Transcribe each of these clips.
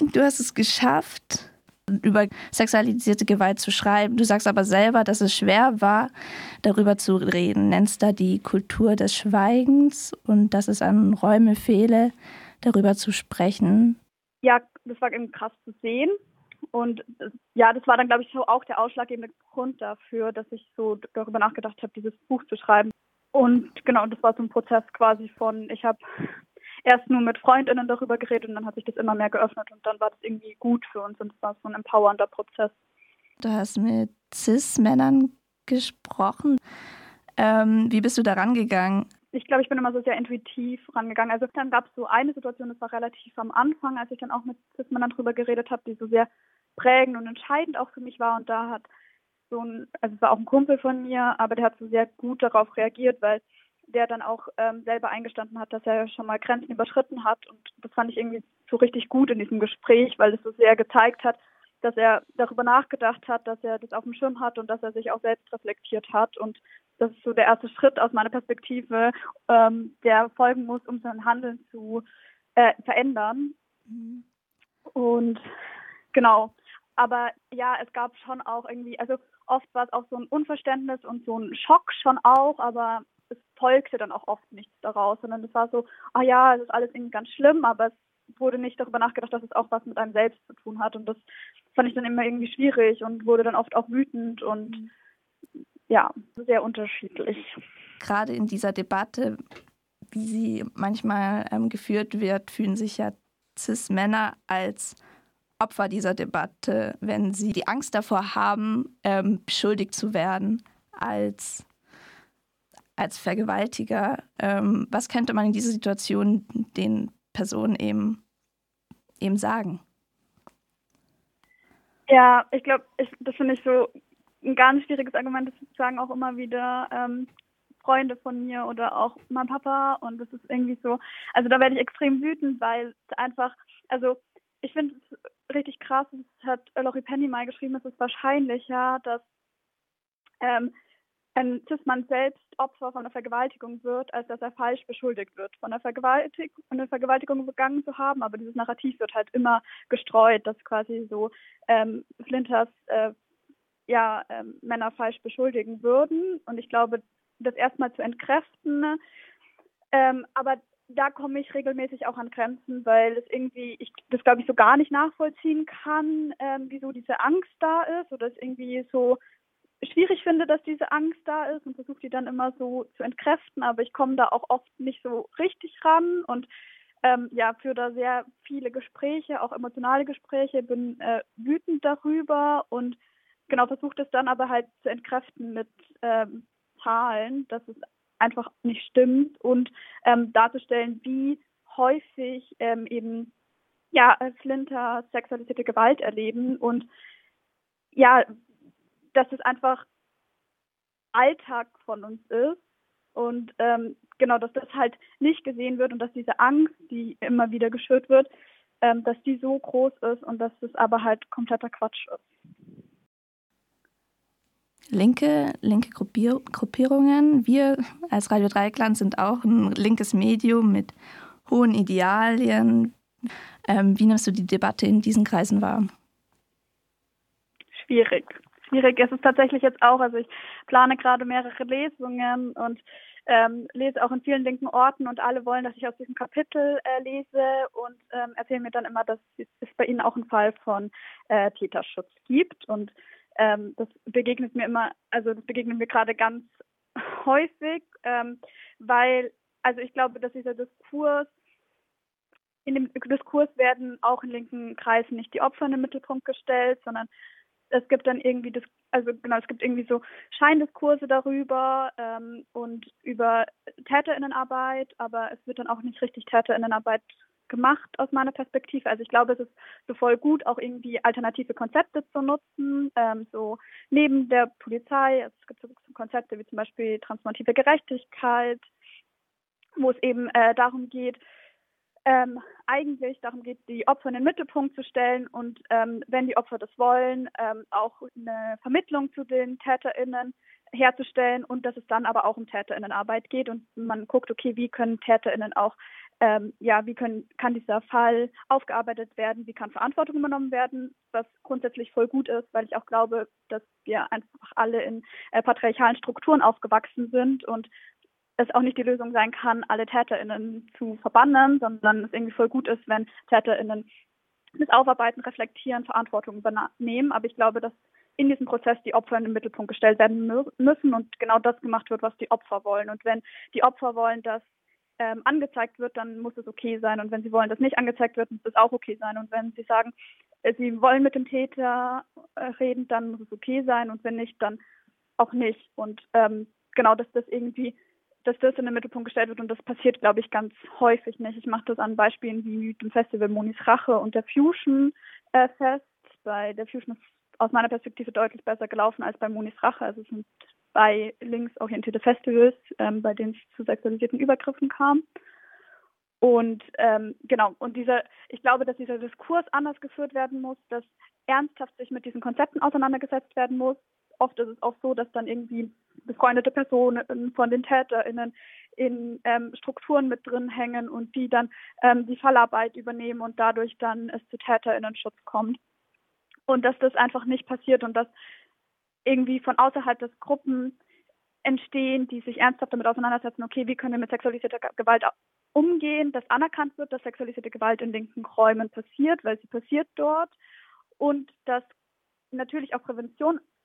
du hast es geschafft, über sexualisierte Gewalt zu schreiben. Du sagst aber selber, dass es schwer war, darüber zu reden. Nennst da die Kultur des Schweigens und dass es an Räume fehle, darüber zu sprechen. Ja, das war eben krass zu sehen. Und ja, das war dann, glaube ich, auch der ausschlaggebende Grund dafür, dass ich so darüber nachgedacht habe, dieses Buch zu schreiben. Und genau, das war so ein Prozess quasi von, ich habe erst nur mit Freundinnen darüber geredet und dann hat sich das immer mehr geöffnet und dann war das irgendwie gut für uns und es war so ein empowernder Prozess. Du hast mit Cis-Männern gesprochen. Ähm, wie bist du da rangegangen? Ich glaube, ich bin immer so sehr intuitiv rangegangen. Also dann gab es so eine Situation, das war relativ am Anfang, als ich dann auch mit Cis-Männern darüber geredet habe, die so sehr prägend und entscheidend auch für mich war. Und da hat so ein, also es war auch ein Kumpel von mir, aber der hat so sehr gut darauf reagiert, weil der dann auch ähm, selber eingestanden hat, dass er schon mal Grenzen überschritten hat. Und das fand ich irgendwie so richtig gut in diesem Gespräch, weil es so sehr gezeigt hat, dass er darüber nachgedacht hat, dass er das auf dem Schirm hat und dass er sich auch selbst reflektiert hat. Und das ist so der erste Schritt aus meiner Perspektive, ähm, der folgen muss, um sein Handeln zu äh, verändern. Mhm. Und genau. Aber ja, es gab schon auch irgendwie, also oft war es auch so ein Unverständnis und so ein Schock schon auch, aber es folgte dann auch oft nichts daraus, sondern es war so, ah ja, es ist alles irgendwie ganz schlimm, aber es wurde nicht darüber nachgedacht, dass es auch was mit einem selbst zu tun hat. Und das fand ich dann immer irgendwie schwierig und wurde dann oft auch wütend und mhm. ja, sehr unterschiedlich. Gerade in dieser Debatte, wie sie manchmal ähm, geführt wird, fühlen sich ja Cis-Männer als Opfer dieser Debatte, wenn sie die Angst davor haben, ähm, beschuldigt zu werden als als Vergewaltiger. Ähm, was könnte man in dieser Situation den Personen eben, eben sagen? Ja, ich glaube, das finde ich so ein ganz schwieriges Argument. Das sagen auch immer wieder ähm, Freunde von mir oder auch mein Papa. Und das ist irgendwie so, also da werde ich extrem wütend, weil es einfach, also ich finde es richtig krass, das hat Lori Penny mal geschrieben, es ist wahrscheinlicher, dass ähm, ein Cis-Mann selbst Opfer von einer Vergewaltigung wird, als dass er falsch beschuldigt wird, von einer, Vergewaltig eine Vergewaltigung begangen zu haben. Aber dieses Narrativ wird halt immer gestreut, dass quasi so ähm, Flinters äh, ja, ähm, Männer falsch beschuldigen würden. Und ich glaube, das erstmal zu entkräften. Ähm, aber da komme ich regelmäßig auch an Grenzen, weil es irgendwie, ich das glaube ich so gar nicht nachvollziehen kann, ähm, wieso diese Angst da ist oder es irgendwie so schwierig finde, dass diese Angst da ist und versuche die dann immer so zu entkräften, aber ich komme da auch oft nicht so richtig ran und ähm, ja, führe da sehr viele Gespräche, auch emotionale Gespräche, bin äh, wütend darüber und genau versuche das dann aber halt zu entkräften mit ähm, Zahlen, dass es einfach nicht stimmt und ähm, darzustellen, wie häufig ähm, eben ja Flinter sexualisierte Gewalt erleben und ja, dass es einfach Alltag von uns ist und ähm, genau, dass das halt nicht gesehen wird und dass diese Angst, die immer wieder geschürt wird, ähm, dass die so groß ist und dass das aber halt kompletter Quatsch ist. Linke, linke Gruppier Gruppierungen. Wir als Radio Dreieckland sind auch ein linkes Medium mit hohen Idealien. Ähm, wie nimmst du die Debatte in diesen Kreisen wahr? Schwierig schwierig. Es ist tatsächlich jetzt auch, also ich plane gerade mehrere Lesungen und ähm, lese auch in vielen linken Orten und alle wollen, dass ich aus diesem Kapitel äh, lese und ähm, erzählen mir dann immer, dass es bei ihnen auch einen Fall von äh, Täterschutz gibt und ähm, das begegnet mir immer, also das begegnet mir gerade ganz häufig, ähm, weil, also ich glaube, dass dieser Diskurs in dem Diskurs werden auch in linken Kreisen nicht die Opfer in den Mittelpunkt gestellt, sondern es gibt dann irgendwie das, also genau, es gibt irgendwie so Scheindiskurse darüber ähm, und über TäterInnenarbeit, aber es wird dann auch nicht richtig TäterInnenarbeit gemacht aus meiner Perspektive. Also ich glaube, es ist so voll gut, auch irgendwie alternative Konzepte zu nutzen, ähm, so neben der Polizei. Also es gibt so Konzepte wie zum Beispiel transformative Gerechtigkeit, wo es eben äh, darum geht, ähm, eigentlich darum geht, die Opfer in den Mittelpunkt zu stellen und ähm, wenn die Opfer das wollen, ähm, auch eine Vermittlung zu den TäterInnen herzustellen und dass es dann aber auch um TäterInnenarbeit geht und man guckt, okay, wie können TäterInnen auch ähm, ja, wie können, kann dieser Fall aufgearbeitet werden, wie kann Verantwortung übernommen werden, was grundsätzlich voll gut ist, weil ich auch glaube, dass wir einfach alle in äh, patriarchalen Strukturen aufgewachsen sind und es auch nicht die Lösung sein kann, alle TäterInnen zu verbannen, sondern es irgendwie voll gut ist, wenn TäterInnen das Aufarbeiten, Reflektieren, Verantwortung übernehmen. Aber ich glaube, dass in diesem Prozess die Opfer in den Mittelpunkt gestellt werden müssen und genau das gemacht wird, was die Opfer wollen. Und wenn die Opfer wollen, dass ähm, angezeigt wird, dann muss es okay sein. Und wenn sie wollen, dass nicht angezeigt wird, muss es auch okay sein. Und wenn sie sagen, äh, sie wollen mit dem Täter äh, reden, dann muss es okay sein. Und wenn nicht, dann auch nicht. Und ähm, genau, dass das irgendwie, dass das in den Mittelpunkt gestellt wird und das passiert, glaube ich, ganz häufig nicht. Ich mache das an Beispielen wie dem Festival Monis Rache und der Fusion äh, Fest. Bei der Fusion ist aus meiner Perspektive deutlich besser gelaufen als bei Monis Rache. Also es sind zwei linksorientierte Festivals, ähm, bei denen es zu sexualisierten Übergriffen kam. Und ähm, genau, und dieser, ich glaube, dass dieser Diskurs anders geführt werden muss, dass ernsthaft sich mit diesen Konzepten auseinandergesetzt werden muss. Oft ist es auch so, dass dann irgendwie befreundete Personen von den TäterInnen in ähm, Strukturen mit drin hängen und die dann ähm, die Fallarbeit übernehmen und dadurch dann es zu TäterInnenschutz kommt. Und dass das einfach nicht passiert und dass irgendwie von außerhalb des Gruppen entstehen, die sich ernsthaft damit auseinandersetzen, okay, wie können wir mit sexualisierter Gewalt umgehen, dass anerkannt wird, dass sexualisierte Gewalt in linken Räumen passiert, weil sie passiert dort. Und dass natürlich auch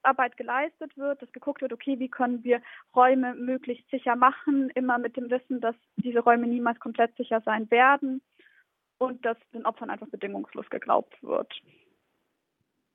Präventionsarbeit geleistet wird, dass geguckt wird, okay, wie können wir Räume möglichst sicher machen, immer mit dem Wissen, dass diese Räume niemals komplett sicher sein werden und dass den Opfern einfach bedingungslos geglaubt wird.